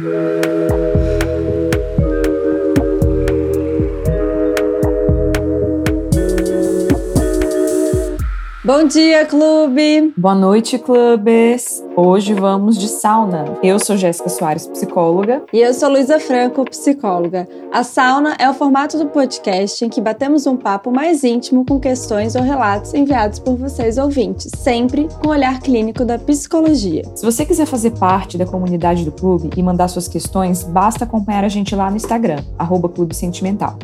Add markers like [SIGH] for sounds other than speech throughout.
Música Bom dia, clube! Boa noite, clubes! Hoje vamos de sauna. Eu sou Jéssica Soares, psicóloga. E eu sou Luísa Franco, psicóloga. A sauna é o formato do podcast em que batemos um papo mais íntimo com questões ou relatos enviados por vocês ouvintes, sempre com o olhar clínico da psicologia. Se você quiser fazer parte da comunidade do clube e mandar suas questões, basta acompanhar a gente lá no Instagram, arroba Clube Sentimental.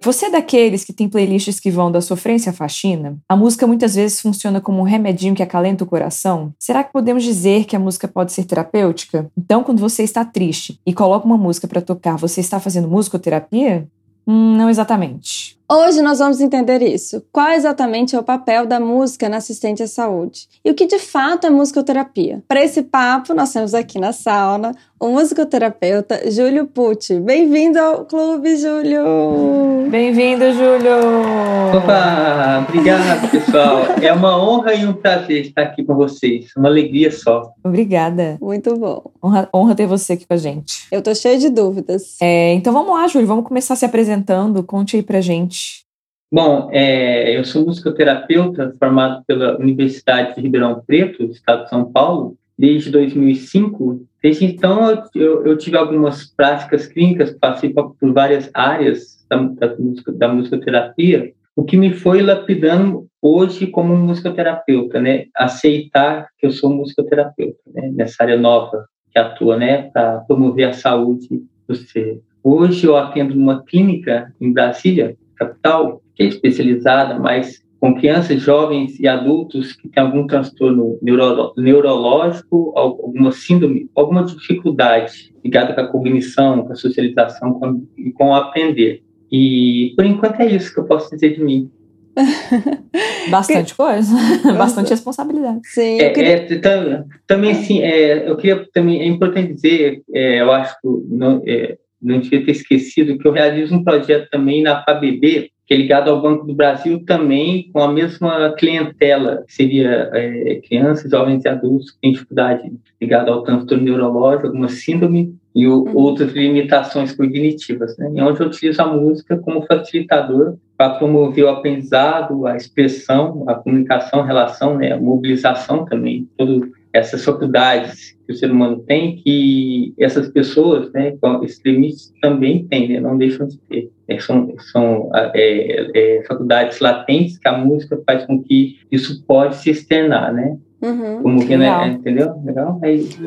Você é daqueles que tem playlists que vão da sofrência à faxina? A música muitas vezes funciona como um remedinho que acalenta o coração? Será que podemos dizer que a música pode ser terapêutica? Então, quando você está triste e coloca uma música para tocar, você está fazendo musicoterapia? Hum, não exatamente. Hoje nós vamos entender isso. Qual exatamente é o papel da música na assistente à saúde? E o que de fato é musicoterapia? Para esse papo, nós temos aqui na sauna o musicoterapeuta Júlio Pucci. Bem-vindo ao clube, Júlio! Bem-vindo, Júlio! Opa! Obrigado, pessoal. É uma honra e um prazer estar aqui com vocês. Uma alegria só. Obrigada. Muito bom. Honra, honra ter você aqui com a gente. Eu tô cheia de dúvidas. É, então vamos lá, Júlio. Vamos começar se apresentando. Conte aí pra gente Bom, é, eu sou musicoterapeuta formado pela Universidade de Ribeirão Preto, Estado de São Paulo, desde 2005. Desde então, eu, eu tive algumas práticas clínicas, passei por várias áreas da, da, da musicoterapia, o que me foi lapidando hoje como musicoterapeuta, né? Aceitar que eu sou musicoterapeuta, né? Nessa área nova que atua, né? Para promover a saúde do ser. Hoje eu atendo numa clínica em Brasília, capital, que é especializada mais com crianças, jovens e adultos que têm algum transtorno neuro, neurológico, alguma síndrome, alguma dificuldade ligada com a cognição, com a socialização com, e com o aprender. E, por enquanto, é isso que eu posso dizer de mim. [LAUGHS] Bastante coisa, bastante responsabilidade. Sim, é, queria... é, também, sim, é, eu queria também, é importante dizer, é, eu acho que não, é, não devia ter esquecido que eu realizo um projeto também na FABB, que é ligado ao Banco do Brasil também com a mesma clientela, que seria é, crianças, jovens e adultos que têm dificuldade ligada ao transtorno neurológico, alguma síndrome e o, uhum. outras limitações cognitivas, né? E onde eu utilizo a música como facilitador para promover o aprendizado, a expressão, a comunicação, a relação, né? a mobilização também, todo essas faculdades que o ser humano tem, que essas pessoas, né, esses limites também têm, né, não deixam de ter. É, são são é, é, faculdades latentes que a música faz com que isso pode se externar, né? Uhum, Como que, né, entendeu? Legal? É isso.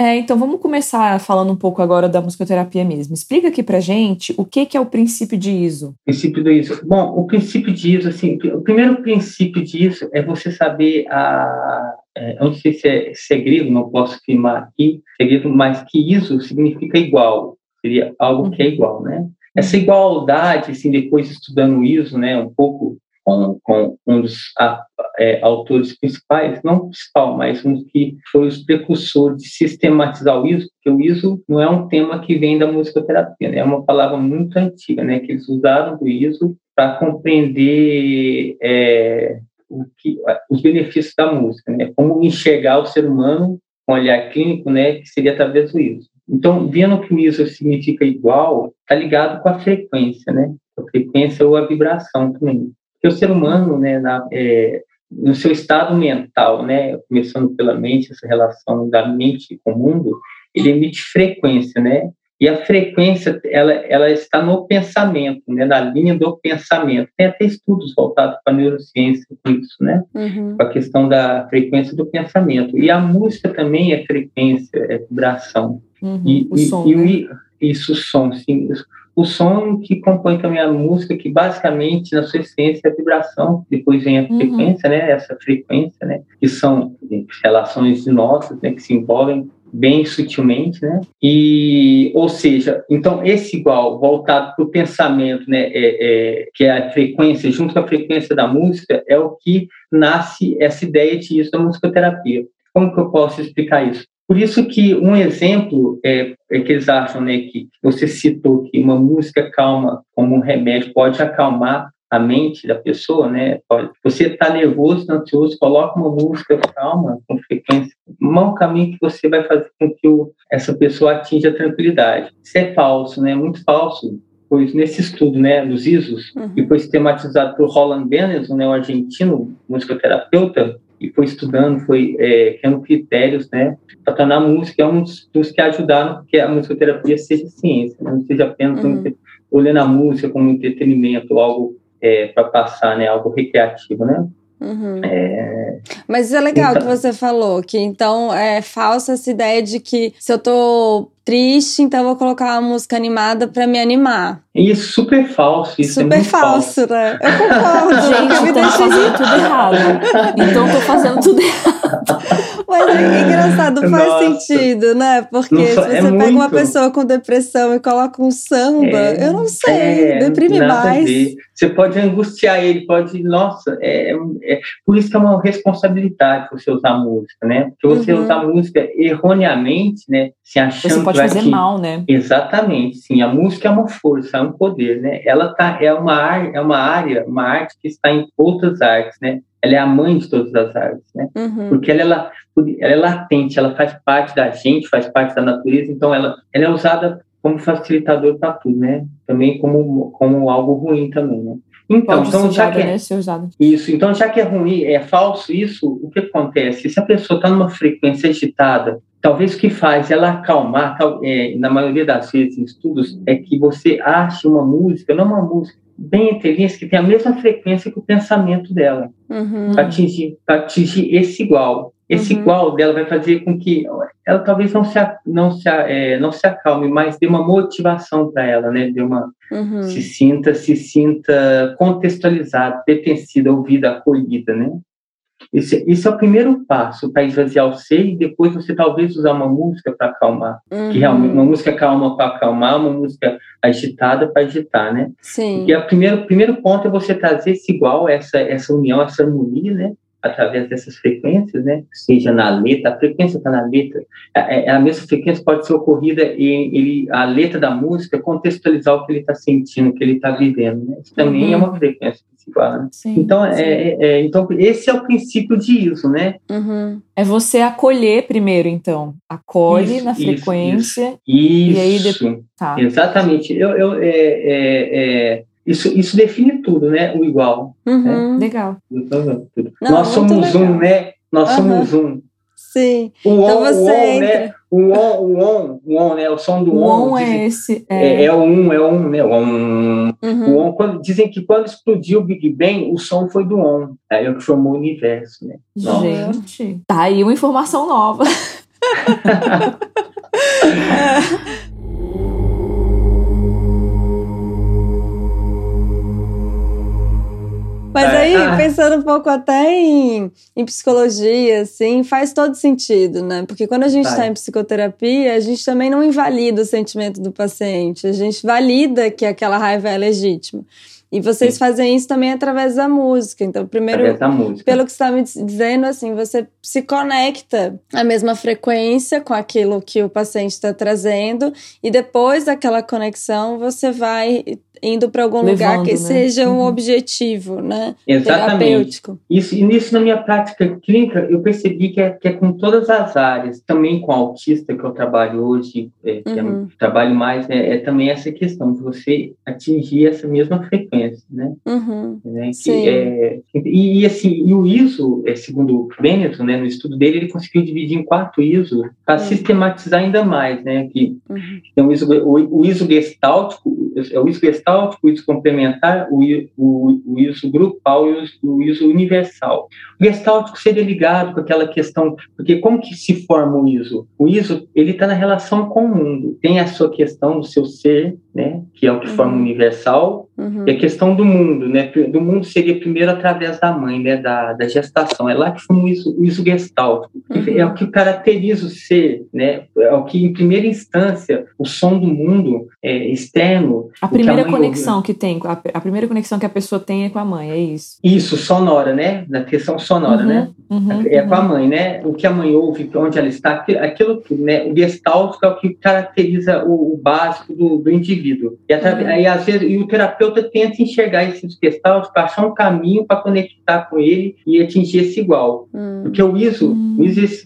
É, então vamos começar falando um pouco agora da musicoterapia mesmo. Explica aqui pra gente o que, que é o princípio de ISO. Princípio do ISO. Bom, o princípio de ISO, assim, o primeiro princípio de ISO é você saber a. É, eu não sei se é segredo, não posso afirmar aqui, segredo, mas que ISO significa igual, seria algo que é igual, né? Essa igualdade, assim, depois estudando ISO, né, um pouco com, com um dos a, é, autores principais, não principal, mas um que foi os precursores de sistematizar o ISO, porque o ISO não é um tema que vem da musicoterapia, né? é uma palavra muito antiga, né? que eles usaram do ISO para compreender é, o que, os benefícios da música, né? como enxergar o ser humano com olhar clínico, né? que seria através do ISO. Então, vendo que o ISO significa igual, está ligado com a frequência, né? A frequência ou a vibração também. Porque o ser humano, né, na, é, no seu estado mental, né, começando pela mente, essa relação da mente com o mundo, ele emite frequência, né? E a frequência, ela, ela está no pensamento, né? na linha do pensamento. Tem até estudos voltados para a neurociência com isso, né? Uhum. Com a questão da frequência do pensamento. E a música também é frequência, é vibração. Uhum. E, o som, e, né? isso, som, sim. O som que compõe também a música, que basicamente, na sua essência, é a vibração, depois vem a uhum. frequência, né, essa frequência, né, que são relações de notas, né, que se envolvem bem sutilmente, né? E, ou seja, então esse igual voltado para o pensamento, né? É, é, que é a frequência junto com a frequência da música é o que nasce essa ideia de isso da musicoterapia. Como que eu posso explicar isso? Por isso que um exemplo é, é, que eles acham, né, que você citou que uma música calma como um remédio pode acalmar a mente da pessoa, né? Você está nervoso, ansioso, coloca uma música calma, com frequência. Um caminho que você vai fazer com que o, essa pessoa atinja a tranquilidade. Isso é falso, né? Muito falso. Pois nesse estudo, né, dos ISOs, uhum. que foi sistematizado por Roland Benenson, né, um argentino musicoterapeuta, e foi estudando, foi é, criando critérios, né, para tornar a música é um dos, dos, que ajudaram que a musicoterapia seja ciência, né? não seja apenas uhum. olhando a música como entretenimento, algo é, para passar, né, algo recreativo, né. Uhum. É... Mas é legal então... que você falou, que então é falsa essa ideia de que se eu tô triste, então eu vou colocar uma música animada para me animar. Isso, super falso. Isso é super é falso, falso, né? Eu [LAUGHS] concordo. Gente, me deixa fazendo tudo errado. Então tô fazendo tudo errado. [LAUGHS] Mas é engraçado, faz Nossa. sentido, né? Porque se você é pega muito. uma pessoa com depressão e coloca um samba, é, eu não sei, é, deprime mais. Você pode angustiar ele, pode. Nossa, é, é, por isso que é uma responsabilidade você usar música, né? Porque você uhum. usar música erroneamente, né? Se achando você pode fazer que... mal, né? Exatamente, sim. A música é uma força, é um poder, né? Ela tá, é uma, é uma área, uma arte que está em outras artes, né? Ela é a mãe de todas as artes, né? Uhum. Porque ela, ela, ela é latente, ela faz parte da gente, faz parte da natureza, então ela, ela é usada como facilitador para tudo, né? Também como, como algo ruim também, né? Então, então já que é, né, isso, então já que é ruim, é falso isso, o que acontece? Se a pessoa está numa frequência agitada, talvez o que faz ela acalmar, é, na maioria das vezes em estudos, é que você ache uma música, não uma música bem intrínseca, que tem a mesma frequência que o pensamento dela, uhum. para atingir, atingir esse igual. Esse uhum. igual dela vai fazer com que ela talvez não se, não se, é, não se acalme, mas dê uma motivação para ela, né? Dê uma, uhum. se sinta, se sinta contextualizada, pertencida, ouvida, acolhida, né? Esse, esse é o primeiro passo para esvaziar o ser e depois você talvez usar uma música para acalmar. Uhum. Que realmente, uma música calma para acalmar, uma música agitada para agitar, né? Sim. E o primeiro, primeiro ponto é você trazer esse igual, essa, essa união, essa harmonia, né? através dessas frequências, né? Seja na letra, a frequência está na letra. A, é, é, a, mesma frequência pode ser ocorrida em ele, a letra da música contextualizar o que ele está sentindo, o que ele está vivendo. Né? Isso também uhum. é uma frequência Né? Sim, então, é, sim. É, é, então, esse é o princípio de isso, né? Uhum. É você acolher primeiro, então. Acolhe isso, na frequência. Isso. E aí depois. Tá. Exatamente. Eu, eu, é, isso, isso define tudo, né? O igual. Uhum. Né? Legal. Não, Nós somos legal. um, né? Nós uhum. somos um. Sim. O on, então você o on, né? O on, o on, o on, né? O som do o on. on é esse. É. é, é o um, é o um, né? O on. Uhum. O on quando, dizem que quando explodiu o Big Bang, o som foi do on. Aí é o que formou o universo, né? Gente, tá aí uma informação nova. [LAUGHS] Mas aí, ah. pensando um pouco até em, em psicologia, assim, faz todo sentido, né? Porque quando a gente está em psicoterapia, a gente também não invalida o sentimento do paciente, a gente valida que aquela raiva é legítima. E vocês Sim. fazem isso também através da música. Então, primeiro, pelo que você está me dizendo, assim, você se conecta à mesma frequência com aquilo que o paciente está trazendo, e depois daquela conexão, você vai indo para algum Levando, lugar que né? seja um uhum. objetivo, né? Exatamente. Terapêutico. Isso, e nisso, na minha prática clínica, eu percebi que é, que é com todas as áreas, também com autista que eu trabalho hoje, é, que é uhum. é, trabalho mais, é, é, também essa questão de você atingir essa mesma frequência, né? Uhum. né? Que, Sim. É, e, e, assim, e o ISO, é, segundo o Benetton, né, no estudo dele, ele conseguiu dividir em quatro ISO para uhum. sistematizar ainda mais, né? Que, uhum. então, o ISO, o, o ISO gestáltico, é o ISO gestáltico gestáltico, o ISO complementar, o, o, o ISO grupal e o, o ISO universal. O gestáltico seria ligado com aquela questão, porque como que se forma o ISO? O ISO, ele está na relação com o mundo, tem a sua questão do seu ser, né, que é o que uhum. forma o universal, uhum. e a questão do mundo, né, do mundo seria primeiro através da mãe, né, da, da gestação, é lá que forma o ISO, gestáltico, uhum. é o que caracteriza o ser, né, é o que em primeira instância, o som do mundo é, externo... A primeira que a conexão ouve. que tem, a, a, primeira conexão que a pessoa tem é com a mãe, é isso? Isso, sonora, né, na questão sonora, né, uhum. Uhum. é com a mãe, né, o que a mãe ouve, onde ela está, aquilo né, o gestáltico é o que caracteriza o, o básico do, do indivíduo. E, uhum. e, às vezes, e o terapeuta terapeuta tenta enxergar esse gestalt para achar um caminho para conectar com ele e atingir esse igual. Hum. Porque o ISO, hum.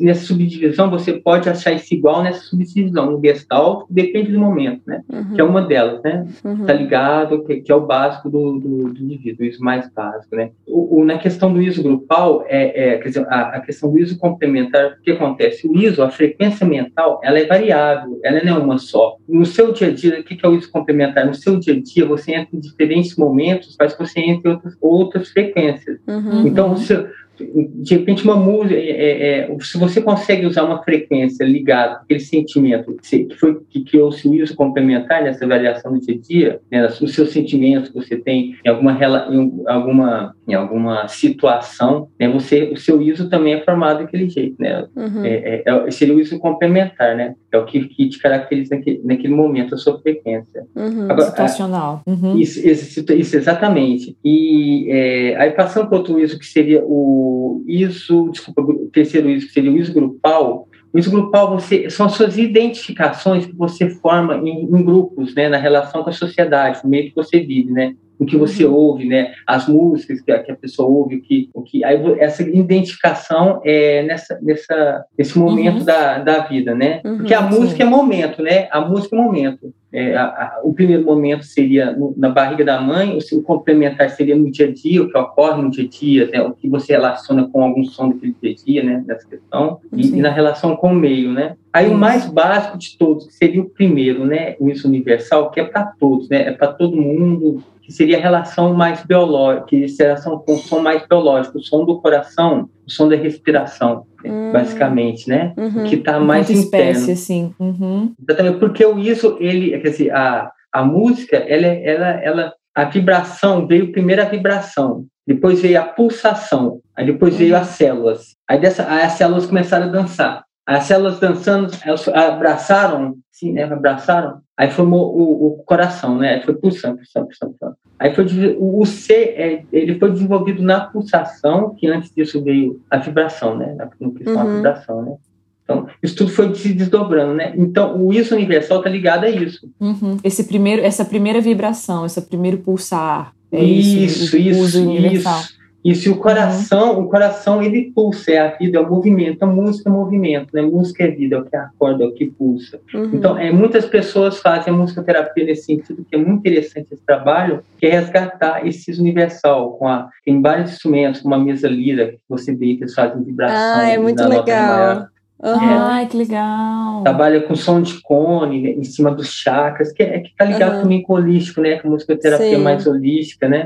nessa subdivisão, você pode achar esse igual nessa subdivisão. No gestalt, depende do momento, né? Uhum. Que é uma delas, né? Uhum. Tá ligado, que, que, é o básico do, do, do indivíduo, o ISO mais básico, né? O, o, na questão do ISO grupal, é, é quer dizer, a, a, questão do ISO complementar, o que acontece? O ISO, a frequência mental, ela é variável, ela não é uma só. No seu dia a dia, o que é o ISO complementar? No seu dia a dia, você entra em diferentes momentos, faz que você entre outras, outras frequências. Uhum. Então, o seu, de repente uma música é, é, é, se você consegue usar uma frequência ligada aquele sentimento que foi que criou-se o ISO complementar nessa avaliação do dia a dia né, os seus sentimentos que você tem em alguma em alguma em alguma situação né, você o seu ISO também é formado daquele jeito né uhum. é, é, é seria o ISO complementar né é o que, que te caracteriza naquele, naquele momento a sua frequência uhum. Agora, situacional uhum. isso, isso, isso, exatamente e aí passando para outro ISO que seria o o ISO, desculpa, o terceiro ISO, que seria o ISO grupal, o ISO grupal você, são as suas identificações que você forma em, em, grupos, né, na relação com a sociedade, no meio que você vive, né? o que você uhum. ouve, né? As músicas que a, que a pessoa ouve, o que, o que aí essa identificação é nessa, nessa nesse momento uhum. da, da vida, né? Uhum, Porque a música é momento, né? A música é momento. É, a, a, o primeiro momento seria no, na barriga da mãe, o, o complementar seria no dia a dia, o que ocorre no dia a dia, né? o que você relaciona com algum som daquele dia a dia, né? Nessa questão, e, e, na relação com o meio, né? Aí o mais básico de todos, que seria o primeiro, né? O isso universal, que é para todos, né? É para todo mundo, que seria a relação mais biológica, que seria a relação com o som mais biológico, o som do coração, o som da respiração, hum. basicamente, né? Uhum. Que está mais Enquanto interno. espécie, assim. Uhum. Exatamente, porque o isso, ele, quer dizer, a, a música, ela, ela, ela, a vibração, veio primeiro a vibração, depois veio a pulsação, aí depois veio as células. Aí, dessa, aí as células começaram a dançar. As células dançando, elas abraçaram, sim, né? Abraçaram. Aí formou o, o coração, né? Aí foi pulsando, pulsando, pulsando, pulsando. Aí foi o, C, é, ele foi desenvolvido na pulsação, que antes disso veio a vibração, né? Na questão uhum. vibração, né? Então, isso tudo foi se desdobrando, né? Então, o isso universal está ligado a isso. Uhum. Esse primeiro, essa primeira vibração, esse primeiro pulsar. É isso, isso, isso, isso. E se o coração, uhum. o coração ele pulsa, é a vida, é o movimento, a música é movimento, né? Música é vida, é o que acorda, é o que pulsa. Uhum. Então, é, muitas pessoas fazem a musicoterapia nesse sentido, que é muito interessante esse trabalho, que é resgatar esse universal, com a, tem vários instrumentos, como a mesa lira, que você vê que eles fazem vibração. Ah, é muito legal. Uhum. É, Ai, que legal. Trabalha com som de cone né, em cima dos chakras, que é que tá ligado uhum. também com o holístico, né? Com a musicoterapia Sim. mais holística, né?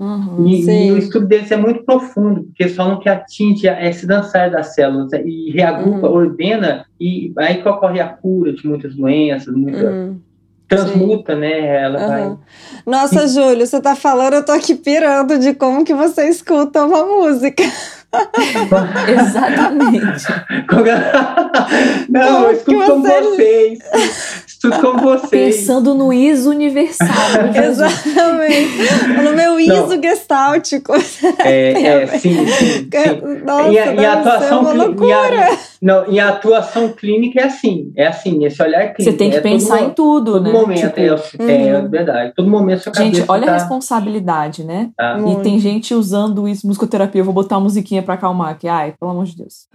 Uhum. E, e, o estudo deles é muito profundo, porque eles falam que atinge esse dançar das células né, e reagrupa, uhum. ordena, e aí que ocorre a cura de muitas doenças, muita, uhum. Transmuta, Sim. né? Ela uhum. vai. Nossa, e... Júlio, você tá falando, eu tô aqui pirando de como que você escuta uma música. [LAUGHS] Exatamente. [LAUGHS] Não, eu escuto com vocês. Com [LAUGHS] vocês. Pensando no ISO universal. [LAUGHS] Exatamente. No meu ISO Não. gestáltico. É, [LAUGHS] é, sim, sim. sim. Nossa, e, a, e a atuação uma loucura. Não, e a atuação clínica é assim, é assim, esse olhar clínico. Você tem que é pensar todo, em tudo, todo né? Momento, tipo, é, é, uhum. verdade. Todo momento sua Gente, olha tá... a responsabilidade, né? Tá. E tem gente usando isso, musicoterapia, eu vou botar uma musiquinha pra acalmar aqui. Ai, pelo amor de Deus.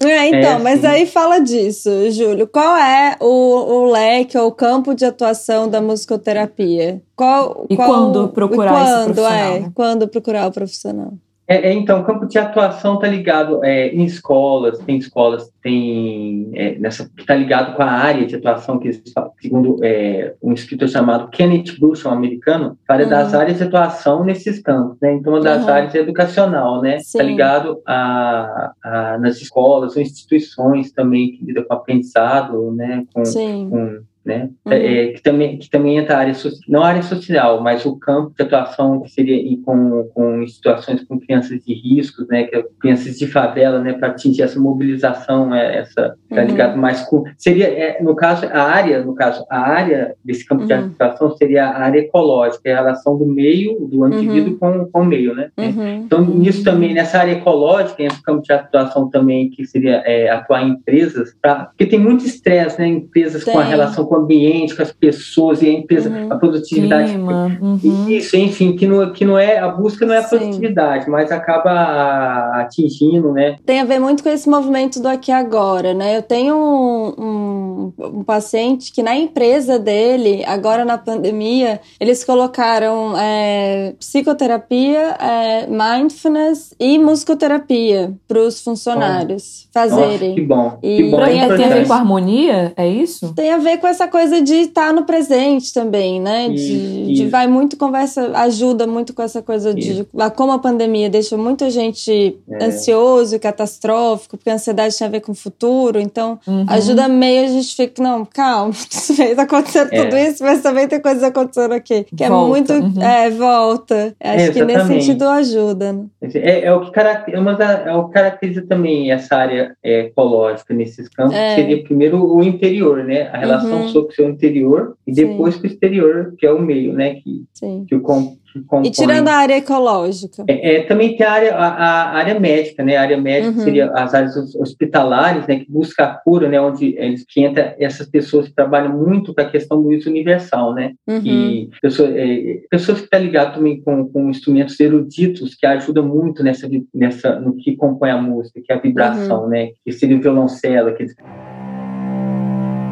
É, então, é, mas aí fala disso, Júlio. Qual é o, o leque ou o campo de atuação da musicoterapia? Qual, e qual, quando procurar e quando, esse profissional? É, quando procurar o profissional? É, é, então, o campo de atuação está ligado é, em escolas, tem escolas tem é, nessa que está ligado com a área de atuação que segundo é, um escritor chamado Kenneth Bush, um americano, fala uhum. das áreas de atuação nesses campos, né? Então, uma das uhum. áreas é educacional, né? Está ligado a, a, nas escolas ou instituições também que lidam com aprendizado, né? Com, com né? Uhum. É, que, também, que também entra a área não a área social, mas o campo de atuação que seria com, com situações com crianças de riscos, né? Que é crianças de favela, né? Para atingir essa mobilização, é, essa tá ligado uhum. mais com seria é, no caso a área, no caso a área desse campo de uhum. atuação seria a área ecológica, é a relação do meio do indivíduo uhum. com, com o meio, né? Uhum. Então nisso também nessa área ecológica, o campo de atuação também que seria é, atuar em empresas, pra, porque tem muito estresse, né? Empresas tem. com a relação com ambiente, com as pessoas e a empresa, uhum. a produtividade. Clima. Uhum. Isso, enfim, que não, que não é a busca não é a Sim. produtividade, mas acaba atingindo, né? Tem a ver muito com esse movimento do aqui agora, né? Eu tenho um, um, um paciente que na empresa dele, agora na pandemia, eles colocaram é, psicoterapia, é, mindfulness e musicoterapia para os funcionários fazerem. Nossa, que bom. E que bom. Tem, tem a ver com harmonia? É isso? Tem a ver com essa coisa de estar no presente também, né? Isso, de, isso. de vai muito conversa, ajuda muito com essa coisa de como a pandemia deixou muita gente É. ansioso e catastrófico, porque a ansiedade tem a ver com o futuro, então Uhum. ajuda meio a gente fica, não, calma, [LAUGHS] está acontecendo É. tudo isso, mas também tem coisas acontecendo aqui. Que é Volta, muito. uhum. É, volta. Acho que nesse sentido ajuda. né? É, é o que caracteriza, uma da, é o que caracteriza também essa área é, ecológica nesses campos, É. seria primeiro o interior, né? A relação Uhum. Sobre o seu interior e Sim. depois com o exterior, que é o meio, né? Que, Sim. que o com, que compõe. E tirando a área ecológica. É, é, também tem a área, a, a área médica, né? A área médica Uhum. seria as áreas hos- hospitalares, né? Que busca a cura, né? Onde eles que entra essas pessoas que trabalham muito com a questão do uso universal, né? Uhum. E pessoa, é, pessoas que estão ligadas também com, com instrumentos eruditos que ajudam muito nessa, nessa no que compõe a música, que é a vibração, Uhum. né? Que seria o violoncelo, aqueles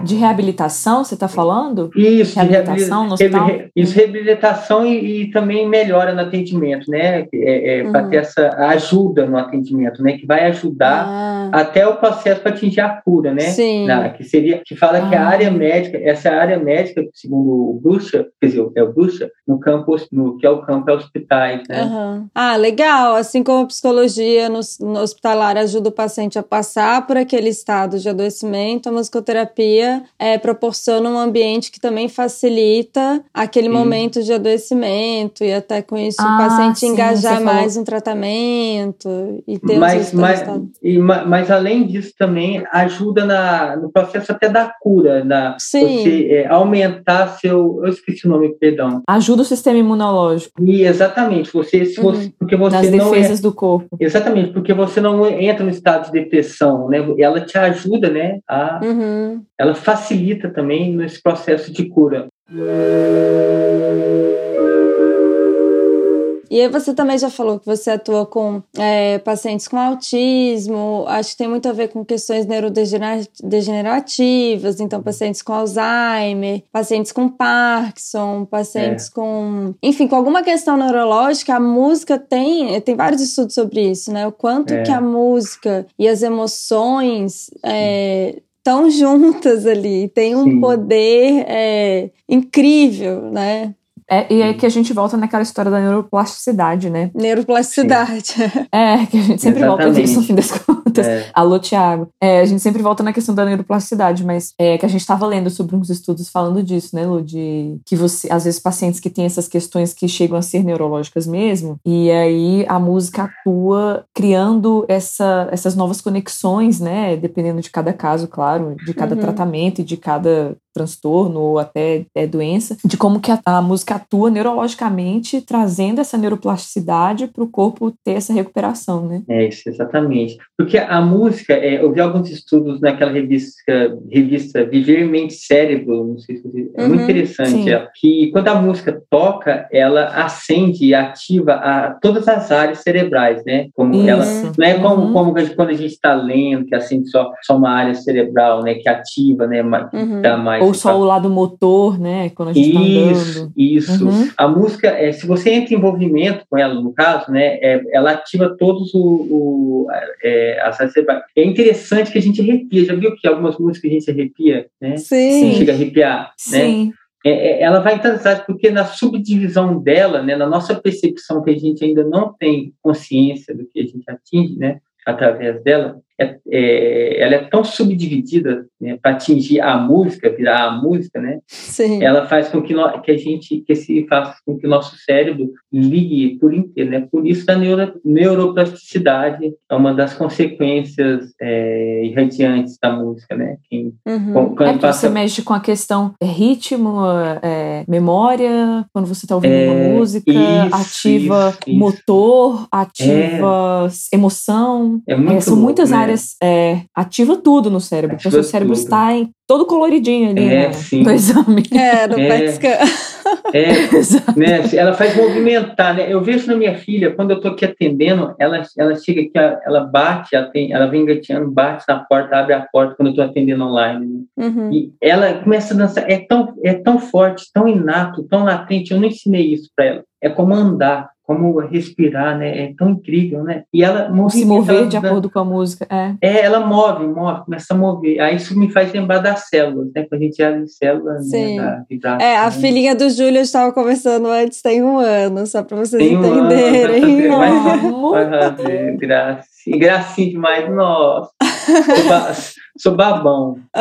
De reabilitação, você está falando? Isso, de Reabilitação no reabili- hospital? reabili- Isso, reabilitação e, e também melhora no atendimento, né? É, Para Uhum. ter essa ajuda no atendimento, né? Que vai ajudar Ah, até o processo para atingir a cura, né? Sim. Na- que seria que fala que a Ah. área médica, essa área médica, segundo o Bruxa, quer dizer, é o Bruxa, no campo, no, que é o campo é hospitais, né? Aham. Ah, legal. Assim como a psicologia no, no hospitalar ajuda o paciente a passar por aquele estado de adoecimento, a musicoterapia é, proporciona um ambiente que também facilita aquele Sim. momento de adoecimento e até com isso Ah, o paciente sim, engajar falou. mais no tratamento e ter mas, os mas, e, mas além disso também ajuda na, no processo até da cura, na Sim. você é, aumentar seu, eu esqueci o nome, perdão. Ajuda o sistema imunológico E exatamente, você, se Uhum. porque você nas não é, defesas do corpo. exatamente, porque você não entra no estado de depressão, né? Ela te ajuda, né? A, Uhum. ela facilita também nesse processo de cura. E aí você também já falou que você atua com é, pacientes com autismo, acho que tem muito a ver com questões neurodegenerativas, então pacientes com Alzheimer, pacientes com Parkinson, pacientes com... Enfim, com alguma questão neurológica, a música tem, tem vários estudos sobre isso, né? O quanto É. que a música e as emoções... É, Estão juntas ali, tem um Sim. poder é, incrível, né? É, e aí que a gente volta naquela história da neuroplasticidade, né? Neuroplasticidade. É, que a gente sempre volta Exatamente. nisso no fim das contas. É, Alô, Thiago. É, a gente sempre volta na questão da neuroplasticidade, mas é que a gente estava lendo sobre uns estudos falando disso, né, Lu? De que você, às vezes, pacientes que têm essas questões que chegam a ser neurológicas mesmo, e aí a música atua criando essa, essas novas conexões, né? Dependendo de cada caso, claro, de cada Uhum. tratamento e de cada transtorno ou até é, doença, de como que a, a música atua neurologicamente, trazendo essa neuroplasticidade para o corpo ter essa recuperação, né? é isso, exatamente. Porque a música, é, eu vi alguns estudos naquela revista, revista Viver Mente Cérebro, não sei se você, é muito Uhum, interessante, ela, que quando a música toca, ela acende e ativa a, todas as áreas cerebrais, né? Como ela, Isso. não é como, Uhum. como quando a gente está lendo, que acende só, só uma área cerebral, né? Que ativa, né? Que Uhum. dá mais Ou só o lado motor, né? Quando a gente tá isso, andando. isso. Uhum. A música, é, se você entra em envolvimento com ela, no caso, né, é, ela ativa todos o, o, é. É interessante que a gente arrepia. Já viu que algumas músicas a gente arrepia, né? Sim. Chega a arrepiar, né? Sim. É, é, ela vai entrar porque na subdivisão dela, né, na nossa percepção que a gente ainda não tem consciência do que a gente atinge, né, através dela, é, é, ela é tão subdividida né, para atingir a música, virar a música, né? Sim. ela faz com que, no, que a gente que se faça com que o nosso cérebro ligue por inteiro, né? Por isso a neuro, neuroplasticidade é uma das consequências é, irradiantes da música, né? Quem, Uhum. quando É porque passa- você mexe com a questão é, ritmo, é, memória, quando você está ouvindo É, uma música, isso, ativa isso, isso. motor, ativa emoção. é muito É, são muitas né? Várias. É, ativa tudo no cérebro. Ativa o seu cérebro tudo. está em todo coloridinho ali é, no, sim. no exame. É, no é, é, [LAUGHS] né, ela faz movimentar, né? Eu vejo na minha filha, quando eu estou aqui atendendo, ela, ela chega aqui, ela bate, ela, tem, ela vem gateando, bate na porta, abre a porta quando eu estou atendendo online. Né? Uhum. E ela começa a dançar, é tão, é tão forte, tão inato, tão latente, eu não ensinei isso para ela. É como andar como respirar, né? É tão incrível, né? E ela se mover de acordo com a música, é. É, ela move, move, começa a mover. Aí isso me faz lembrar das células, né? Quando a gente abre células, né? Sim. né? é, a né? filhinha do Júlio estava conversando antes, tem um ano, só para vocês tem entenderem. Um ano, [LAUGHS] vai fazer, gracinha, gracinha demais, nossa. Sou babão. [LAUGHS]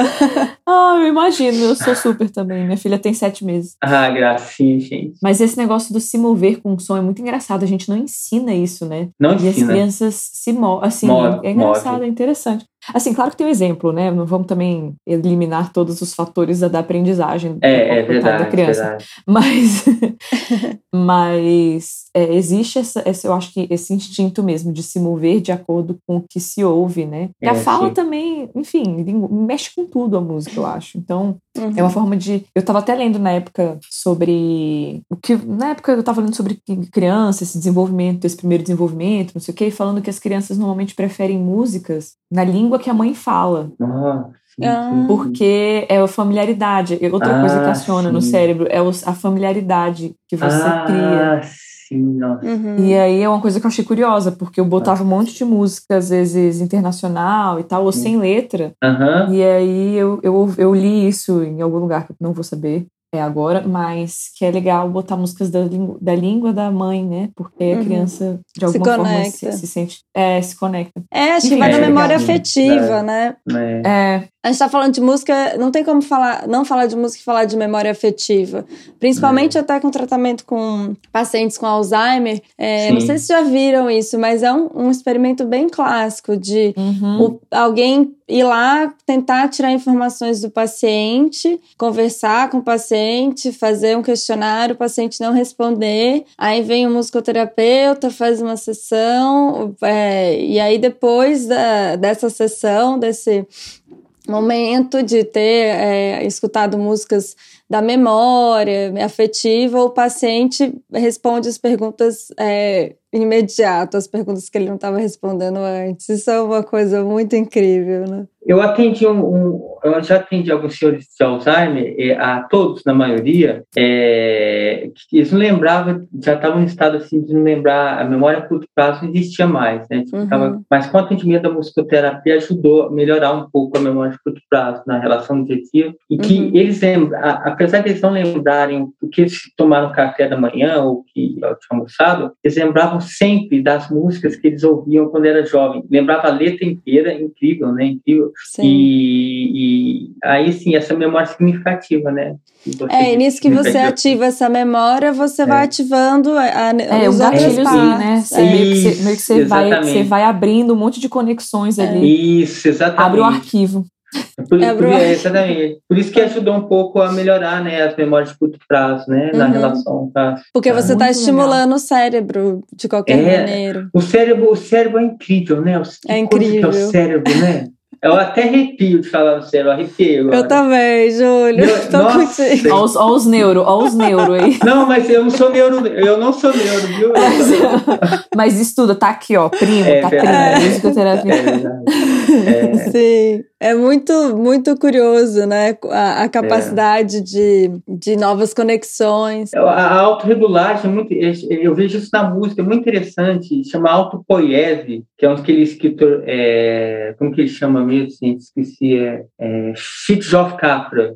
ah, eu imagino, eu sou super também. Minha filha tem sete meses. Ah, gracinha, gente. Mas esse negócio do se mover com o som é muito engraçado. A gente não ensina isso, né? Não e ensina. E as crianças se movem. Assim, move, é engraçado, move. é interessante. Assim, claro que tem um exemplo, né? Não vamos também eliminar todos os fatores da aprendizagem é, é verdade, da criança. Verdade. Mas, [LAUGHS] mas é, existe essa, essa, eu acho que esse instinto mesmo de se mover de acordo com o que se ouve, né? E é, a fala sim. também, enfim, mexe com tudo a música, eu acho. Então, uhum. é uma uhum. forma de. Eu estava até lendo na época sobre. o que Na época eu estava lendo sobre criança, esse desenvolvimento, esse primeiro desenvolvimento, não sei o quê, falando que as crianças normalmente preferem músicas na língua que a mãe fala. Ah. Porque é a familiaridade. Outra ah, coisa que aciona sim. no cérebro é a familiaridade que você ah, cria. Sim, nossa. Uhum. E aí é uma coisa que eu achei curiosa, porque eu botava um monte de música, às vezes internacional e tal, ou sem letra. Uhum. E aí eu, eu, eu li isso em algum lugar que eu não vou saber agora, mas que é legal botar músicas da, língua, da língua da mãe, né? Porque a uhum. criança, de alguma se forma, se, se, sente. É, se conecta. É, acho Enfim, que vai é na memória legal. afetiva, é. né? É. A gente tá falando de música, não tem como falar, não falar de música e falar de memória afetiva. Principalmente é. até com tratamento com pacientes com Alzheimer. É, não sei se já viram isso, mas é um, um experimento bem clássico de uhum. o, alguém ir lá tentar tirar informações do paciente, conversar com o paciente, fazer um questionário, o paciente não responder, aí vem o musicoterapeuta, faz uma sessão, é, e aí depois da, dessa sessão, desse momento de ter é, escutado músicas da memória afetiva, o paciente responde as perguntas é, imediato, as perguntas que ele não estava respondendo antes. Isso é uma coisa muito incrível, né? Eu atendi um, um, eu já atendi alguns senhores de Alzheimer, a todos, na maioria, é, eles não lembravam, já estavam em estado assim de não lembrar, a memória a curto prazo não existia mais, né? Tipo, uhum. Tava, mas com o atendimento da musicoterapia ajudou a melhorar um pouco a memória a curto prazo na relação do dia a dia, e que uhum. eles lembram, apesar de eles não lembrarem o que eles tomaram café da manhã ou que tinham almoçado, eles lembravam sempre das músicas que eles ouviam quando era jovem. Lembrava a letra inteira, incrível, né? Incrível. E, e, aí sim, essa memória significativa, né? é, e nisso que você ativa essa memória, você é. vai ativando a, a, é, os gatilhozinho, né? Você, é. meio que você, meio que você vai, você vai abrindo um monte de conexões é. ali. Isso, exatamente. Abre o arquivo. Por, é, por, é, exatamente. Por isso que ajudou um pouco a melhorar né, as memórias de curto prazo, né? Uhum. Na relação. Tá, Porque você está estimulando legal. o cérebro de qualquer é, maneira. O cérebro, o cérebro é incrível, né? O, é incrível. Que é o cérebro, né? Eu até arrepio de falar no cérebro, arrepio. Agora. Eu também, Júlio. Eu, Tô nossa, Olha os, os neuro, olha os neuro aí. [LAUGHS] Não, mas eu não sou neuro, eu não sou neuro, viu? [LAUGHS] mas estuda, tá aqui, ó, primo, é, tá verdade. primo, musicoterapia. É verdade. É. Sim. É muito, muito curioso, né? A, a capacidade é. de, de novas conexões. A, a autorregulagem, é muito, eu vejo isso na música, é muito interessante. Chama autopoiese, que é um aquele escritor, é, como que ele chama mesmo? Gente, esqueci, é, é Fritjof Capra,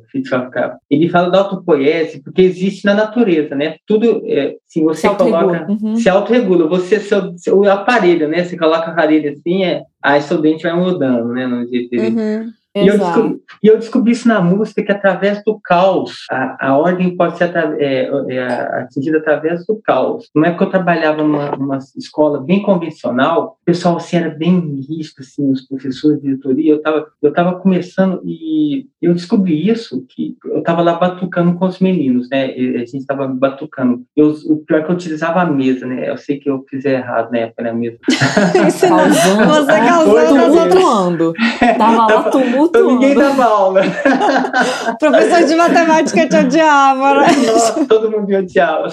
Capra. Ele fala da autopoiese porque existe na natureza, né? Tudo, é, se você se coloca, uhum. se autorregula, você, seu, seu aparelho, né? Você coloca a aparelho assim, é, aí seu dente vai mudando, né? No jeito dele. Uhum. E eu, descobri, e eu, descobri, isso na música, que através do caos, a, a ordem pode ser é, é, atingida através do caos. Não é que eu trabalhava numa, numa escola bem convencional, o pessoal assim, era bem rígido, assim, os professores de diretoria, eu estava eu tava começando e eu descobri isso, que eu estava lá batucando com os meninos, né, a gente estava batucando. Eu, o pior é que eu utilizava a mesa, né, eu sei que eu fiz errado na época na mesa. causando, [LAUGHS] [LAUGHS] você causando, tumultuando. Tava lá tumultuando então ninguém dava aula. [LAUGHS] Professor de matemática te odiava, né? Nossa, todo mundo me odiava.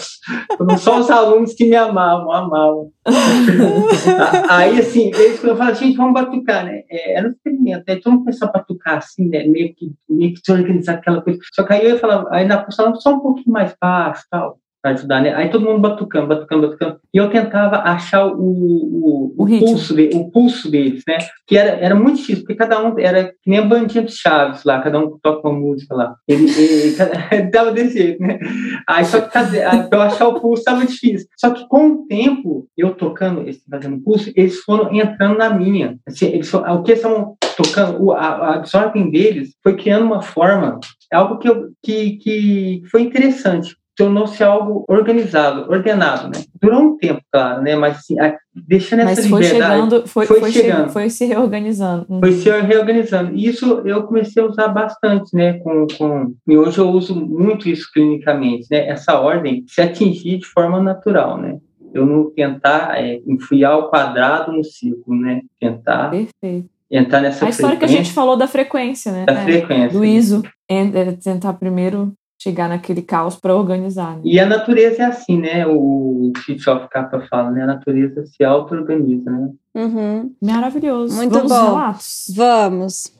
Só os alunos que me amavam, amavam. [LAUGHS] Aí, assim, eles falaram, gente, vamos batucar, né? É, era um experimento, né? Todo mundo começou a batucar assim, né? Meio que, meio que organizar aquela coisa. Só que aí eu falava, aí na falava só um pouquinho mais baixo tal ajudar, né? Aí todo mundo batucando, batucando, batucando. E eu tentava achar o, o, o, o pulso, de, o pulso deles, né? Que era, era muito difícil, porque cada um era que nem a bandinha dos Chaves lá, cada um toca uma música lá. Ele, ele, [LAUGHS] tava desse jeito, né? Aí só que para eu achar o pulso estava difícil. Só que com o tempo, eu tocando, fazendo pulso, eles foram entrando na minha. Assim, eles foram, o que eles estavam tocando, a, a desordem deles foi criando uma forma, algo que, eu, que, que foi interessante tornou-se algo organizado, ordenado, né? Durou um tempo, claro, né? Mas assim, deixando Mas essa foi liberdade, chegando, foi, foi, foi chegando, foi se reorganizando. Uhum. Foi se reorganizando. E isso eu comecei a usar bastante, né? Com, com e hoje eu uso muito isso clinicamente, né? Essa ordem se atingir de forma natural, né? Eu não tentar é, enfiar o quadrado no círculo, né? Tentar Perfeito. entrar nessa A história que a gente falou da frequência, né? Da é, frequência. Do ISO. É, tentar primeiro chegar naquele caos para organizar. Né? E a natureza é assim, né? O Fitchoff Capa fala, né? A natureza se auto-organiza, né? Uhum. Maravilhoso. Muito Vamos bom. Relatos? Vamos.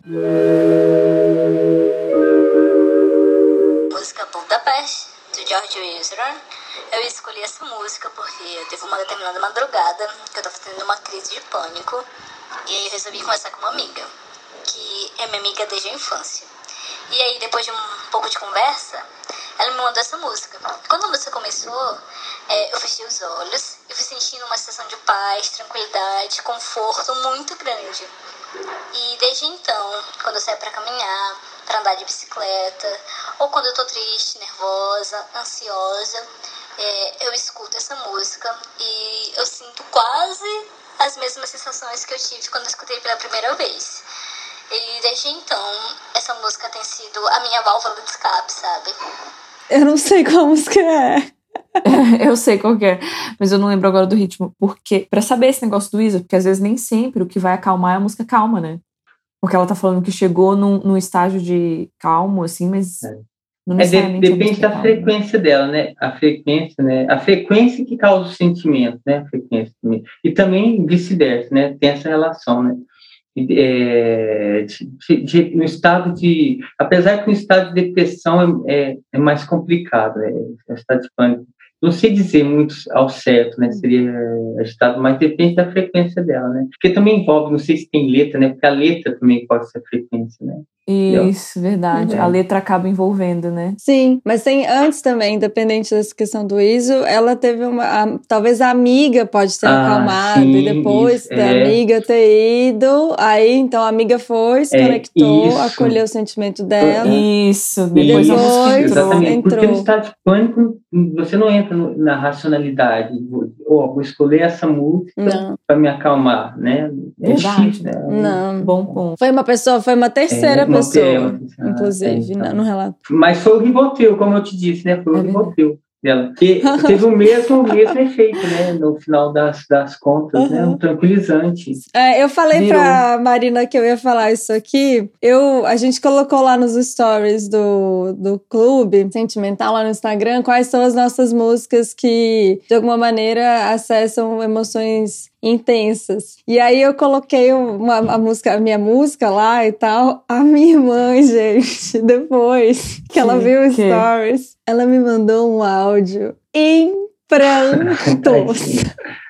Música Budapeste, do George Ezra. Eu escolhi essa música porque teve uma determinada madrugada que eu estava tendo uma crise de pânico e aí eu resolvi conversar com uma amiga, que é minha amiga desde a infância. E aí, depois de um pouco de conversa, ela me mandou essa música. Quando a música começou, é, eu fechei os olhos e fui sentindo uma sensação de paz, tranquilidade, conforto muito grande. E desde então, quando eu saio para caminhar, para andar de bicicleta, ou quando eu tô triste, nervosa, ansiosa, é, eu escuto essa música e eu sinto quase as mesmas sensações que eu tive quando eu escutei pela primeira vez. E desde então, essa música tem sido a minha válvula de escape, sabe? Eu não sei qual música é. [LAUGHS] eu sei qual é, mas eu não lembro agora do ritmo. Porque, para saber esse negócio do Isa, porque às vezes nem sempre o que vai acalmar é a música calma, né? Porque ela tá falando que chegou num, num estágio de calmo, assim, mas. É. Não é, de, depende da calma. frequência dela, né? A frequência, né? A frequência que causa o sentimento, né? A frequência também. E também vice-versa, né? Tem essa relação, né? É, de, de, no estado de, apesar que no estado de depressão é, é, é mais complicado, é, é estado de pânico. Não sei dizer muito ao certo, né? Seria estado, mas depende da frequência dela, né? Porque também envolve, não sei se tem letra, né? Porque a letra também pode ser frequência, né? Isso, verdade. Uhum. A letra acaba envolvendo, né? Sim, mas tem antes também, independente dessa questão do ISO, ela teve uma. A, talvez a amiga pode ter ah, acalmado sim, e depois isso, da é. amiga ter ido, aí então a amiga foi, se é, conectou, isso. acolheu o sentimento dela. Isso, depois, depois a Exatamente, entrou. porque no estado de pânico você não entra na racionalidade, oh, vou escolher essa música para me acalmar, né? É difícil, né? Não. Bom ponto. Foi uma pessoa, foi uma terceira é, pessoa, inclusive, então. no relato. Mas foi o Rivotril, como eu te disse, né? Foi o é Rivotril dela. E [LAUGHS] teve o mesmo, o mesmo efeito, né? No final das, das contas, uhum. né? Um tranquilizante. É, eu falei pra Marina que eu ia falar isso aqui. Eu, a gente colocou lá nos stories do, do clube sentimental lá no Instagram quais são as nossas músicas que, de alguma maneira, acessam emoções intensas. E aí eu coloquei uma, a música, a minha música lá e tal. A minha irmã, [LAUGHS] gente, depois que, que ela viu os stories, ela me mandou um áudio em prantos. [LAUGHS]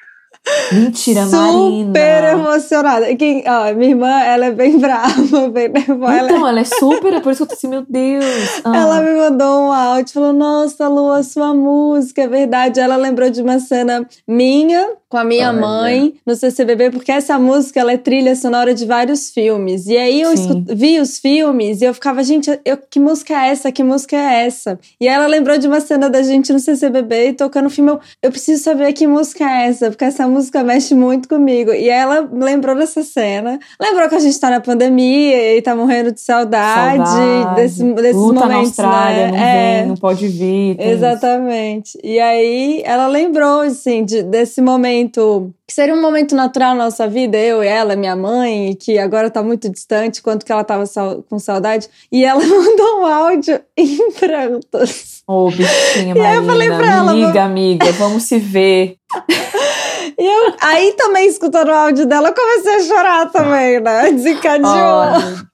Mentira, Super Marina. Super emocionada. Quem, ó, minha irmã, ela é bem [LAUGHS] brava, bem nervosa. Então, ela é super, é por isso que eu tô assim, meu Deus. Ah. Ela me mandou um áudio, falou, nossa, Lu, a sua música, é verdade. Ela lembrou de uma cena minha com a minha mãe no CCBB, porque essa música ela é trilha sonora de vários filmes. E aí eu Sim. escu- vi os filmes e eu ficava, gente, eu, que música é essa? Que música é essa? E ela lembrou de uma cena da gente no CCBB e tocando o filme. Eu, eu preciso saber que música é essa, porque essa música mexe muito comigo. E ela lembrou dessa cena. Lembrou que a gente tá na pandemia e tá morrendo de saudade, Saudade. desse, desses Luta momentos, na Austrália, né? não É. vem, não pode vir. tem isso. Exatamente. E aí ela lembrou, assim, de- desse momento, que seria um momento natural na nossa vida, eu e ela, minha mãe, que agora tá muito distante, quanto que ela tava com saudade. E ela [LAUGHS] mandou um áudio [LAUGHS] em prantos. Ô, bichinha, E aí eu Marina, falei pra ela, me liga, amiga, vamos se ver. [LAUGHS] E eu, aí também, escutando o áudio dela, eu comecei a chorar também, né? Desencadeou. Olha,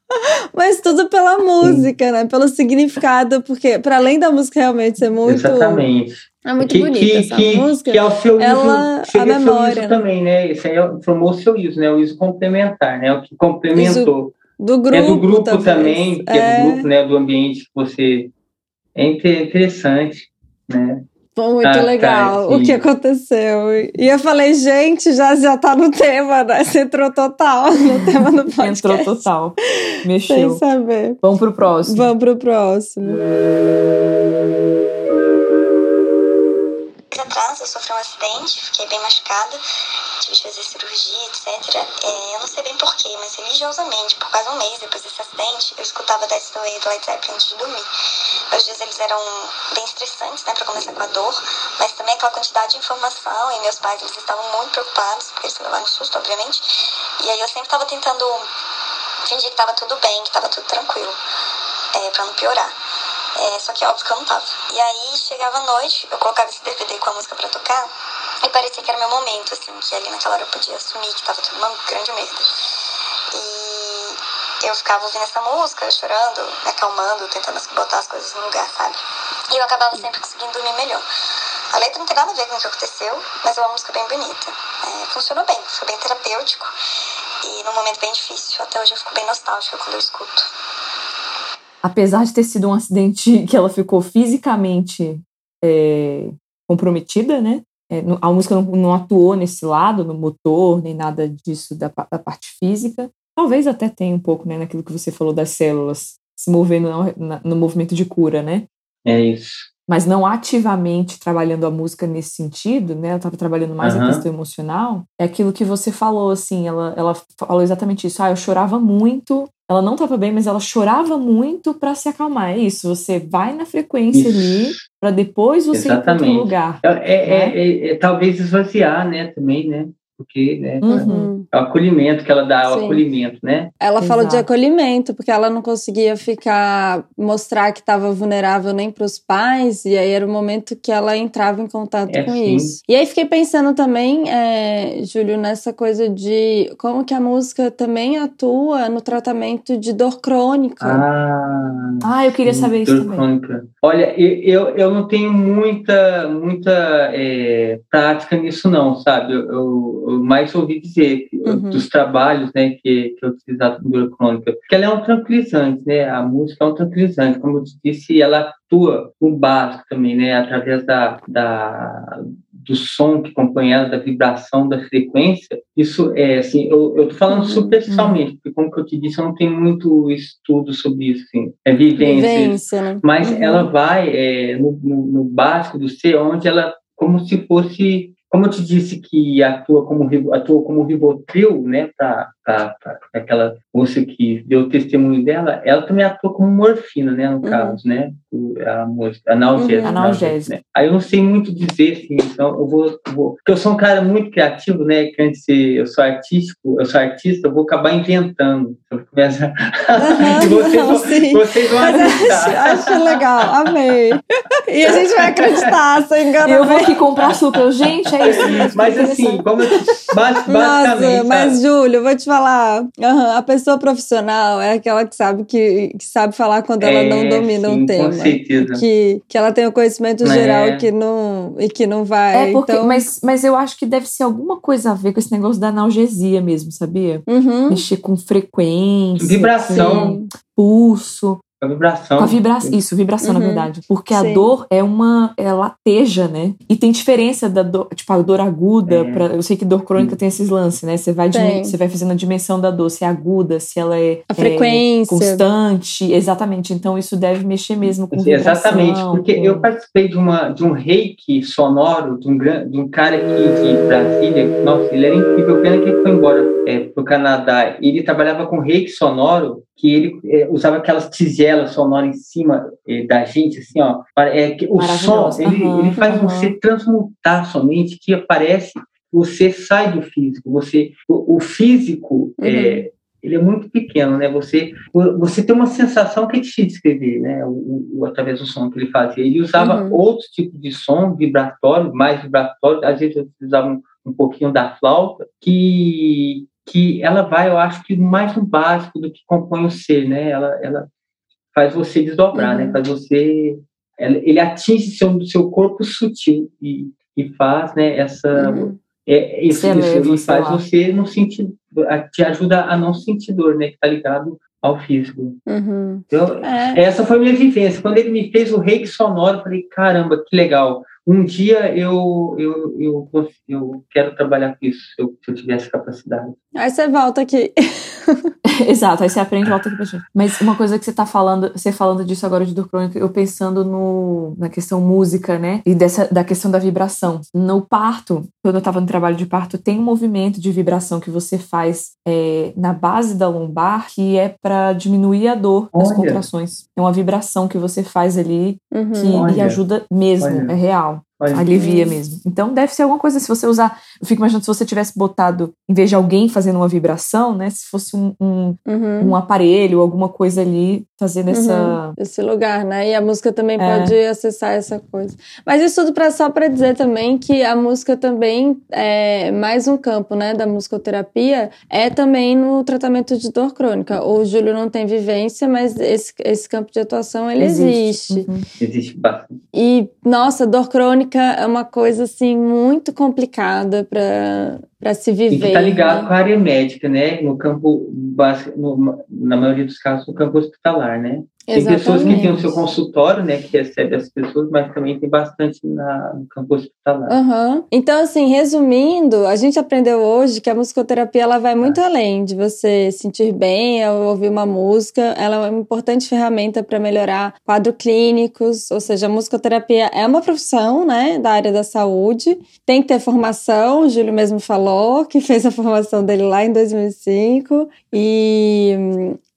Mas tudo pela música, né? Pelo significado, porque para além da música realmente ser muito. Exatamente. É muito que, bonita que, essa que, música. que é o seu ela- uso, seria a seu memória, uso né? também, né? Isso aí é- formou o seu uso, né? O uso complementar, né? O que complementou. Do grupo. é do grupo talvez. também, que é. do grupo, né? Do ambiente que você. É inte- interessante, né? Foi muito Ah, tá, legal o sim. que aconteceu. E eu falei, gente, já, já tá no tema, né? Você entrou total no [LAUGHS] tema do podcast. entrou total. Sem Mexeu. saber. Vamos pro próximo. Vamos pro próximo. Atrás eu sofri um acidente, fiquei bem machucada, tive que fazer cirurgia, etc. É, eu não sei bem porquê, mas religiosamente, por quase um mês depois desse acidente, eu escutava Death Way do Led Zeppelin antes de dormir. Meus dias eles eram bem estressantes, né, pra começar com a dor, mas também aquela quantidade de informação, e meus pais eles estavam muito preocupados, porque eles levaram um susto, obviamente. E aí eu sempre tava tentando fingir que tava tudo bem, que tava tudo tranquilo, é, pra não piorar. É, só que é óbvio que eu não tava. E aí chegava a noite, eu colocava esse DVD com a música pra tocar e parecia que era meu momento, assim, que ali naquela hora eu podia assumir que tava tudo uma grande merda. E eu ficava ouvindo essa música, chorando, me acalmando, tentando botar as coisas no lugar, sabe? E eu acabava sempre conseguindo dormir melhor. A letra não tem nada a ver com o que aconteceu, mas é uma música bem bonita. É, funcionou bem, foi bem terapêutico e num momento bem difícil. Até hoje eu fico bem nostálgica quando eu escuto. Apesar de ter sido um acidente [LAUGHS] que ela ficou fisicamente é, comprometida, né? É, a música não, não atuou nesse lado, no motor, nem nada disso da, da parte física. Talvez até tenha um pouco, né, naquilo que você falou das células se movendo na- no movimento de cura, né? É isso. mas não ativamente trabalhando a música nesse sentido, né? Ela estava trabalhando mais a Aham. questão emocional. É aquilo que você falou, assim, ela, ela falou exatamente isso. Ah, eu chorava muito. Ela não estava bem, mas ela chorava muito para se acalmar. É isso. Você vai na frequência ali Isso. para depois você ir para outro Exatamente. lugar. É, é- é- é talvez esvaziar, né? Também, né? Porque né, Uhum. é o acolhimento que ela dá, é o acolhimento, né? Ela falou de Exato. acolhimento, porque ela não conseguia ficar, mostrar que estava vulnerável nem para os pais, e aí era o momento que ela entrava em contato É, com sim. isso. E aí fiquei pensando também, é, Júlio, nessa coisa de como que a música também atua no tratamento de dor crônica. Ah, Ah, eu queria sim, saber isso dor também. crônica. Olha, eu, eu, eu não tenho muita, muita é, prática nisso, não, sabe? Eu, eu, eu mais ouvi dizer que- Uhum. dos trabalhos né, que, que eu utilizava com crônica, porque ela é um tranquilizante, né? A música é um tranquilizante, como eu disse, ela atua no básico também, né? Através da, da, do som que acompanha ela, da vibração, da frequência. Isso é, assim, eu, eu tô falando Uhum, superficialmente, porque como que eu te disse, eu não tenho muito estudo sobre isso, assim. É vivência. Vivência, né? Mas Uhum. ela vai é, no, no, no básico do ser, onde ela, como se fosse, como eu te disse que atua como atua como ribotril, né, para aquela moça que deu o testemunho dela, ela também atua como morfina, né, no Uhum. caso, né, a música, analgésica. Uhum. Analgésica. né. Aí eu não sei muito dizer, assim, então eu vou, eu vou, porque eu sou um cara muito criativo, né, que antes de eu sou artístico, eu sou artista, eu vou acabar inventando. Eu começo a- Aham, [LAUGHS] e vocês, não, vão, vocês vão acreditar. acho, acho legal, amei. E a gente vai acreditar, sem engano. Eu vou aqui comprar super. Gente, é isso. Mas assim, como eu, bas- basicamente. Nossa, mas sabe? Júlio, eu vou te falar. aham, a pessoa profissional é aquela que sabe que, que sabe falar quando ela não É, domina sim, um tema. Com certeza. Que, que ela tem o conhecimento É. geral que não, e que não vai. É porque, então, mas, mas eu acho que deve ser alguma coisa a ver com esse negócio da analgesia mesmo, sabia? Uhum, Mexer com frequência, Vibração. pulso. A vibração. Com a vibração, isso, vibração, uhum. na verdade. Porque Sim. a dor é uma. É lateja, né? E tem diferença da dor, tipo, a dor aguda. É. Pra, eu sei que dor crônica Sim. tem esses lances, né? Você vai, você vai fazendo a dimensão da dor, se é aguda, se ela é. A é, frequência. Constante. Exatamente. Então isso deve mexer mesmo com vibração. Exatamente, porque com... eu participei de, uma, de um reiki sonoro de um, de um cara aqui de Brasília. Nossa, ele era incrível. Pena que ele foi embora é, pro Canadá. Ele trabalhava com reiki sonoro que ele é, usava aquelas tigelas sonoras em cima é, da gente, assim, ó. É, que o som, ele, uhum, ele faz uhum. você transmutar somente, que aparece, você sai do físico, você, o, o físico, é, uhum. é, ele é muito pequeno, né? Você, você tem uma sensação que é difícil de descrever, né? O, o, através do som que ele fazia. Ele usava uhum. outros tipos de som, vibratório, mais vibratório, às vezes usava um, um pouquinho da flauta, que que ela vai, eu acho que mais no básico do que compõe o ser, né? Ela, ela faz você desdobrar, né? uhum. né? Faz você, ele atinge seu seu corpo sutil e, e faz, né? Essa uhum. é, isso, isso e faz você não sentir, te ajuda a não sentir dor, né? Que tá ligado ao físico. Uhum. Então, é. essa foi a minha vivência. Quando ele me fez o reiki sonoro, eu falei, caramba, que legal um dia eu, eu, eu, eu quero trabalhar com isso, se eu, se eu tivesse capacidade. Aí você volta aqui. [LAUGHS] Exato, aí você aprende e volta aqui pra gente. Mas uma coisa que você tá falando, você falando disso agora de dor crônica, eu pensando no, na questão música, né? E dessa, da questão da vibração. No parto, quando eu tava no trabalho de parto, tem um movimento de vibração que você faz é, na base da lombar que é para diminuir a dor das Olha. contrações. É uma vibração que você faz ali uhum. que, e ajuda mesmo, Olha. é real. Olha. Alivia mesmo. Então deve ser alguma coisa, se você usar. Eu fico imaginando se você tivesse botado, em vez de alguém fazendo uma vibração, né? Se fosse um, um, uhum. um aparelho, alguma coisa ali, fazendo uhum. essa. Esse lugar, né? E a música também é. pode acessar essa coisa. Mas isso tudo pra, só para dizer também que a música também é mais um campo, né? Da musicoterapia, é também no tratamento de dor crônica. O Júlio não tem vivência, mas esse, esse campo de atuação ele existe. Existe, uhum. existe bastante. E, nossa, dor crônica é uma coisa assim muito complicada para se viver. E que está ligado né? com a área médica, né? No campo no, na maioria dos casos, no campo hospitalar, né? Tem pessoas que têm o seu consultório, né, que recebe as pessoas, mas também tem bastante na, no campo hospitalar. Uhum. Então, assim, resumindo, a gente aprendeu hoje que a musicoterapia ela vai muito ah. além de você sentir bem ao ouvir uma música. Ela é uma importante ferramenta para melhorar quadros clínicos, ou seja, a musicoterapia é uma profissão, né, da área da saúde. Tem que ter formação, o Júlio mesmo falou, que [LAUGHS] fez a formação dele lá em 2005. E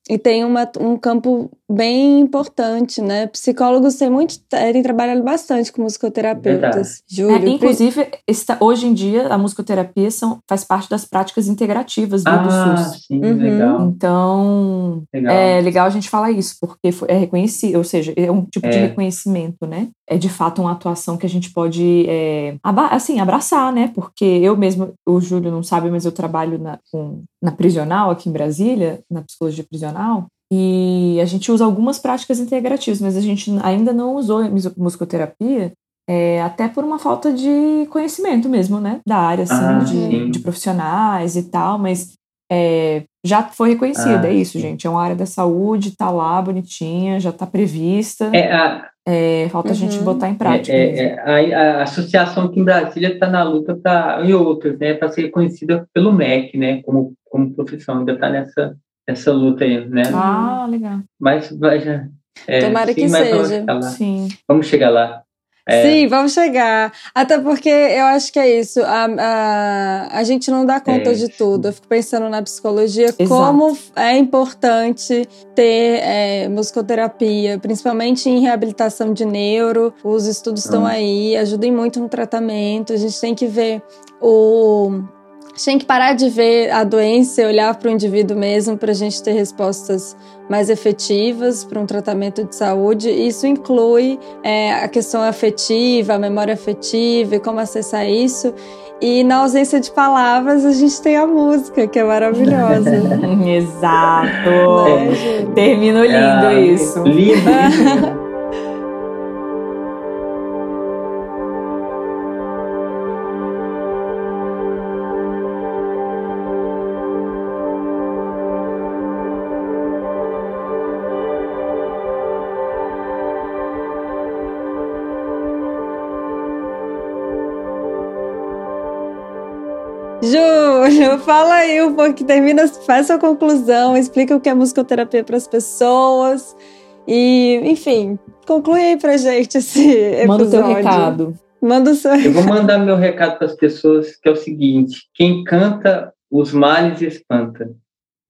e tem uma, um campo bem importante, né? Psicólogos têm muito têm trabalhado bastante com musicoterapeutas. Júlio, é, inclusive, está, hoje em dia a musicoterapia são, faz parte das práticas integrativas do, ah, do SUS. Sim, uhum. legal. Então legal. é legal a gente falar isso, porque é reconhecido, ou seja, é um tipo é. de reconhecimento, né? É de fato uma atuação que a gente pode é, assim, abraçar, né? Porque eu mesmo, o Júlio não sabe, mas eu trabalho na, com, na prisional aqui em Brasília, na psicologia prisional, e a gente usa algumas práticas integrativas, mas a gente ainda não usou musicoterapia, é, até por uma falta de conhecimento mesmo, né? Da área, assim, ah, de, de, profissionais e tal, mas é, já foi reconhecida, ah, é isso, sim. gente. É uma área da saúde, tá lá, bonitinha, já tá prevista. É, a, é, falta uhum. a gente uhum. botar em prática. É, é, a, a, associação aqui em Brasília está na luta pra, e outras, né, para ser reconhecida pelo MEC, né, como, como profissão, ainda está nessa, nessa luta aí, né? Ah, legal. Mas vai já. É, Tomara sim, que seja. Sim. Vamos chegar lá. É. Sim, vamos chegar. Até porque eu acho que é isso. A, a, a gente não dá conta é. de tudo. Eu fico pensando na psicologia, Exato. como é importante ter é, musicoterapia, principalmente em reabilitação de neuro. Os estudos estão hum. aí, ajudem muito no tratamento. A gente tem que ver o gente tem que parar de ver a doença e olhar para o indivíduo mesmo para a gente ter respostas mais efetivas para um tratamento de saúde. Isso inclui é, a questão afetiva, a memória afetiva e como acessar isso. E na ausência de palavras, a gente tem a música, que é maravilhosa. [LAUGHS] Exato! Né, Termino lindo é, isso. Lindo! [LAUGHS] fala aí um pouco, termina, faz sua conclusão, explica o que é musicoterapia para as pessoas e, enfim, conclui aí pra gente esse episódio. Manda o teu recado. Manda o seu Eu vou mandar meu recado para as pessoas, que é o seguinte: quem canta os males espanta.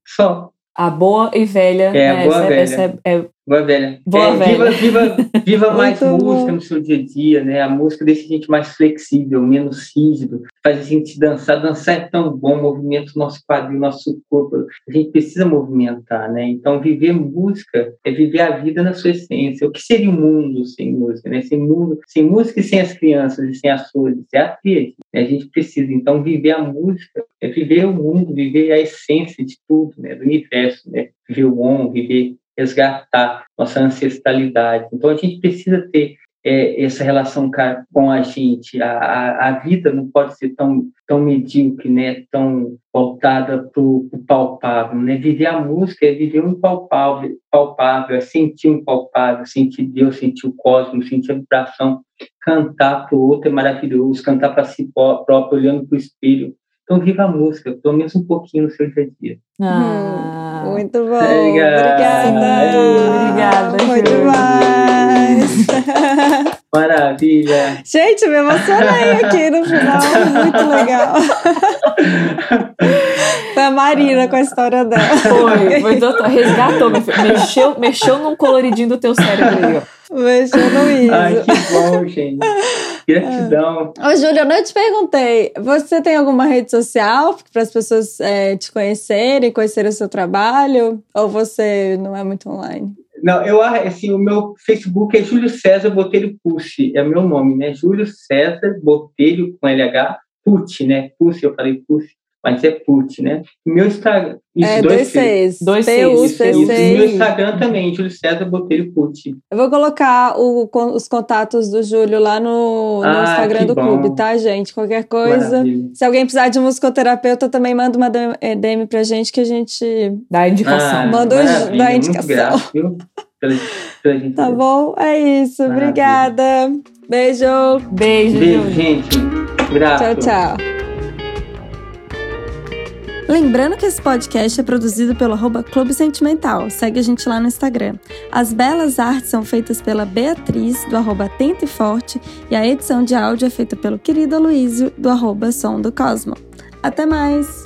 Só. A boa e velha. É, a né, boa essa, velha. essa é- é- Boa velha. Boa É, velha. Viva, viva, viva [LAUGHS] mais Muito bom. música no seu dia a dia, né? A música deixa a gente mais flexível, menos rígido, faz a gente dançar. Dançar é tão bom, movimenta o nosso quadril, nosso corpo. A gente precisa movimentar, né? Então, viver música é viver a vida na sua essência. O que seria o mundo sem música, né? Sem mundo, sem música e sem as crianças e sem as flores, é a tríade. né? A gente precisa, então, viver a música é viver o mundo, viver a essência de tudo, né? Do universo, né? Viver o on, viver resgatar nossa ancestralidade. Então, a gente precisa ter é, essa relação com a gente. A, a, a vida não pode ser tão, tão medíocre, né? tão voltada para o palpável. Né? Viver a música é viver o impalpável, palpável, é sentir o impalpável, sentir Deus, sentir o cosmos, sentir a vibração. Cantar para o outro é maravilhoso, cantar para si pró- próprio, olhando para o espelho. Então, viva a música, pelo menos um pouquinho no seu dia a dia. Ah, Muito bom. Obrigada. Obrigada. Obrigada, Foi Júlio. [LAUGHS] Maravilha! Gente, me emocionei aqui no final. Muito legal. [LAUGHS] Foi a Marina com a história dela. Foi, foi total, resgatou, mexeu, mexeu num coloridinho do teu cérebro aí, ó. Mexeu no Ai, ISO. que bom, gente. Gratidão. Ô, Júlia, eu não te perguntei. Você tem alguma rede social para as pessoas é, te conhecerem, conhecerem o seu trabalho? Ou você não é muito online? Não, eu assim, o meu Facebook é Júlio César Botelho Pucci, é meu nome, né? Júlio César Botelho com LH, Pucci, né? Pucci, eu falei Pucci, mas é Pucci, né? Meu Instagram, isso, é, dois dois Cs. Dois Cs. O meu Instagram também, Júlio César Botelho Pucci. Eu vou colocar o- os contatos do Júlio lá no, no Ah, Instagram do bom. clube, tá, gente? Qualquer coisa. Maravilha. Se alguém precisar de um musicoterapeuta, também manda uma DM pra gente que a gente. Dá indicação. Ah, Manda muito indicação. grato, viu? Pela, pela [LAUGHS] gente. Tá bom? É isso. Maravilha. Obrigada. Beijo. Beijo, Beijo, gente. Grato. Tchau, tchau. Lembrando que esse podcast é produzido pelo arroba Clube Sentimental. Segue a gente lá no Instagram. As belas artes são feitas pela Beatriz, do arroba Atento e Forte, e a edição de áudio é feita pelo querido Aloysio, do arroba Som do Cosmo. Até mais!